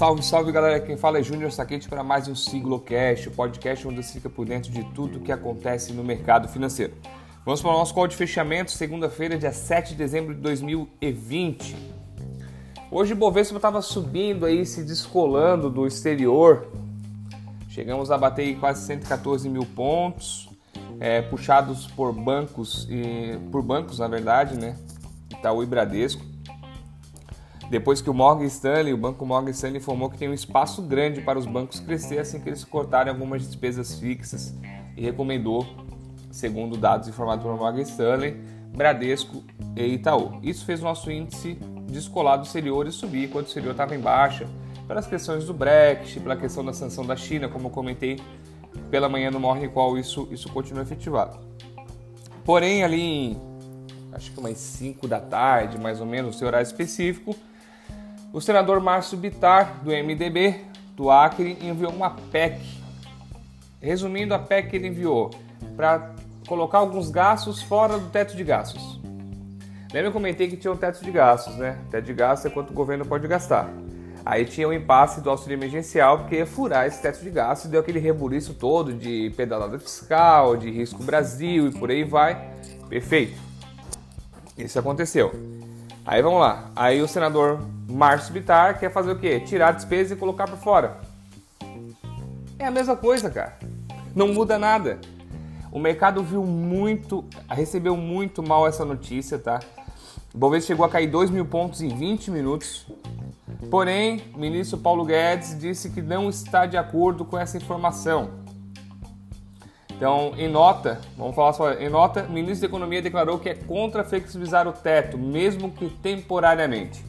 Salve, salve galera, quem fala é Júnior Saquete para mais um Siglocast, o podcast onde você fica por dentro de tudo que acontece no mercado financeiro. Vamos para o nosso call de fechamento, segunda-feira, dia 7 de dezembro de 2020. Hoje o Bovespa estava subindo aí, se descolando do exterior. Chegamos a bater quase 114 mil pontos, é, puxados por bancos, e, por bancos na verdade, né? Itaú e Bradesco. Depois que o Morgan Stanley, o banco Morgan Stanley informou que tem um espaço grande para os bancos crescer assim que eles cortarem algumas despesas fixas e recomendou, segundo dados informados pelo Morgan Stanley, Bradesco e Itaú. Isso fez o nosso índice descolar do exterior e subir enquanto o exterior estava em baixa, pelas questões do Brexit, pela questão da sanção da China, como eu comentei pela manhã no Morning Call, isso, isso continua efetivado. Porém, ali em, acho que umas 5 da tarde, mais ou menos, seu horário específico, o senador Márcio Bitar, do MDB do Acre, enviou uma PEC. Resumindo, a PEC que ele enviou para colocar alguns gastos fora do teto de gastos. Lembra que eu comentei que tinha um teto de gastos, né? Teto de gastos é quanto o governo pode gastar. Aí tinha o impasse do auxílio emergencial, porque ia furar esse teto de gastos e deu aquele rebuliço todo de pedalada fiscal, de risco Brasil e por aí vai. Perfeito. Isso aconteceu. Aí vamos lá. Aí o senador Márcio Bitar quer fazer o quê? Tirar a despesa e colocar para fora. É a mesma coisa, cara. Não muda nada. O mercado viu muito, recebeu muito mal essa notícia, tá? O Bovespa chegou a cair 2 mil pontos em 20 minutos. Porém, o ministro Paulo Guedes disse que não está de acordo com essa informação. Então, em nota, vamos falar só, em nota, o ministro da Economia declarou que é contra flexibilizar o teto, mesmo que temporariamente.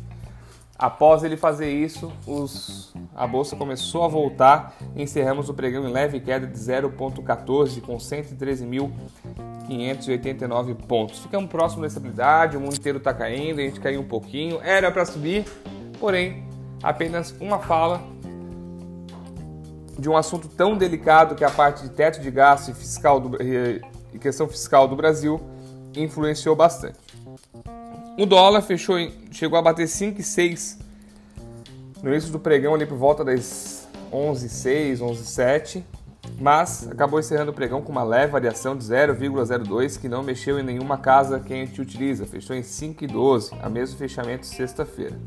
Após ele fazer isso, os, a bolsa começou a voltar encerramos o pregão em leve queda de 0,14 com 113.589 pontos. Ficamos próximo da estabilidade, o mundo inteiro está caindo, a gente caiu um pouquinho, era para subir, porém apenas uma fala de um assunto tão delicado que é a parte de teto de gasto e, fiscal do, e questão fiscal do Brasil influenciou bastante. O dólar fechou chegou a bater 5,6 no início do pregão ali por volta das 11,6, 11,7, mas acabou encerrando o pregão com uma leve variação de 0,02 que não mexeu em nenhuma casa que a gente utiliza, fechou em 5,12, a mesmo fechamento sexta-feira.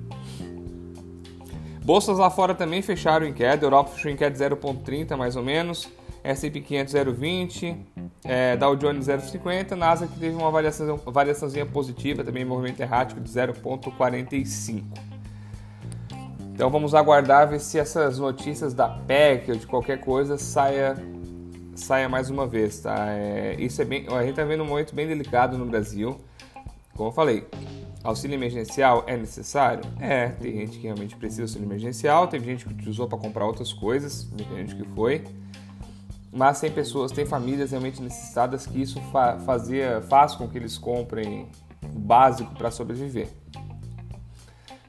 Bolsas lá fora também fecharam em queda, Europa fechou em queda de 0,30 mais ou menos, S&P 500 0,20, é, Dow Jones 0,50, Nasdaq teve uma variação, variaçãozinha positiva, também movimento errático de 0,45. Então vamos aguardar ver se essas notícias da PEC ou de qualquer coisa saia, saia mais uma vez, tá? É, isso é bem, a gente está vendo um momento bem delicado no Brasil, como eu falei, Auxílio emergencial é necessário? É, tem gente que realmente precisa de auxílio emergencial, teve gente que usou para comprar outras coisas, tem gente que foi. Mas tem pessoas, tem famílias realmente necessitadas que isso fa fazia, faz com que eles comprem o básico para sobreviver.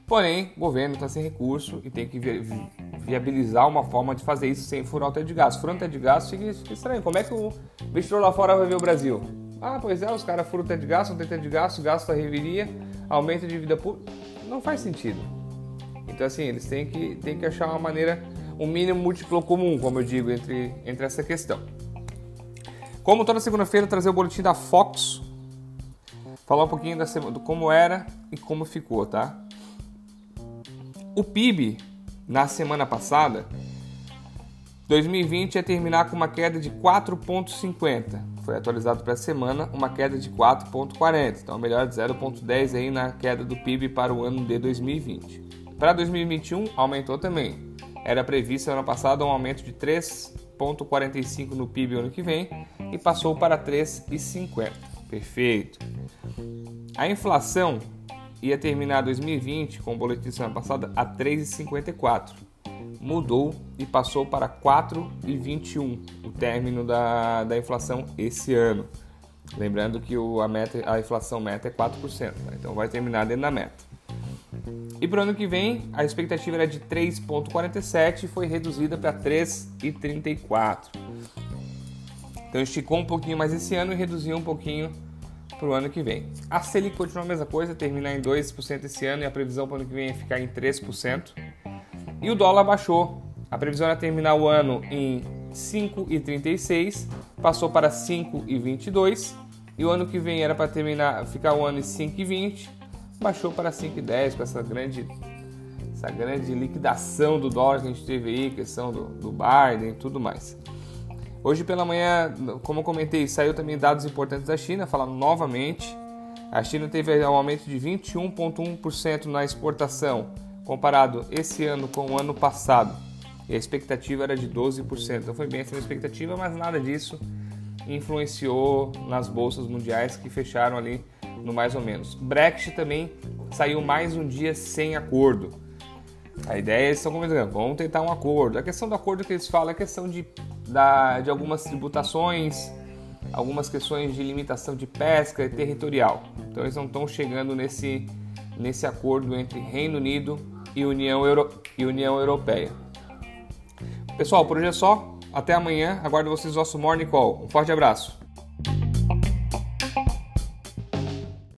Porém, o governo está sem recurso e tem que vi viabilizar uma forma de fazer isso sem furar o teto de gasto. Furando o teto de gasto fica, fica estranho. Como é que o investidor lá fora vai ver o Brasil? Ah, pois é, os caras furam o teto de gasto, não tem teto de gasto, gasto a reviria, aumento de vida pública. Não faz sentido. Então, assim, eles têm que, têm que achar uma maneira, um mínimo múltiplo comum, como eu digo, entre, entre essa questão. Como toda segunda-feira, trazer o boletim da Fox, falar um pouquinho da semana, do como era e como ficou, tá? O PIB na semana passada, 2020 ia terminar com uma queda de 4,50. Foi atualizado para a semana, uma queda de 4,40. Então, melhor de 0,10 aí na queda do PIB para o ano de 2020. Para 2021, aumentou também. Era previsto ano passado um aumento de 3,45 no PIB ano que vem e passou para 3,50. Perfeito. A inflação ia terminar 2020 com o boletim semana passada a 3,54. Mudou e passou para 4,21 o término da, da inflação esse ano. Lembrando que o, a, meta, a inflação meta é 4%, tá? então vai terminar dentro da meta. E para o ano que vem, a expectativa era de 3,47 e foi reduzida para 3,34. Então esticou um pouquinho mais esse ano e reduziu um pouquinho para o ano que vem. A Selic continua a mesma coisa, terminar em 2% esse ano e a previsão para o ano que vem é ficar em 3%. E o dólar baixou. A previsão era terminar o ano em 5,36, passou para 5,22 e o ano que vem era para terminar, ficar o ano em 5,20, baixou para 5,10 com essa grande essa grande liquidação do dólar que a gente teve aí, questão do, do Biden e tudo mais. Hoje pela manhã, como eu comentei, saiu também dados importantes da China, falando novamente. A China teve um aumento de 21,1% na exportação, comparado esse ano com o ano passado. E a expectativa era de 12%. Então foi bem da expectativa, mas nada disso influenciou nas bolsas mundiais que fecharam ali no mais ou menos. Brexit também saiu mais um dia sem acordo. A ideia é eles estão comentando, vamos tentar um acordo. A questão do acordo que eles falam é a questão de, da, de algumas tributações, algumas questões de limitação de pesca e territorial. Então eles não estão chegando nesse, nesse acordo entre Reino Unido e União, Euro, e União Europeia. Pessoal, por hoje é só. Até amanhã. Aguardo vocês no nosso Morning Call. Um forte abraço.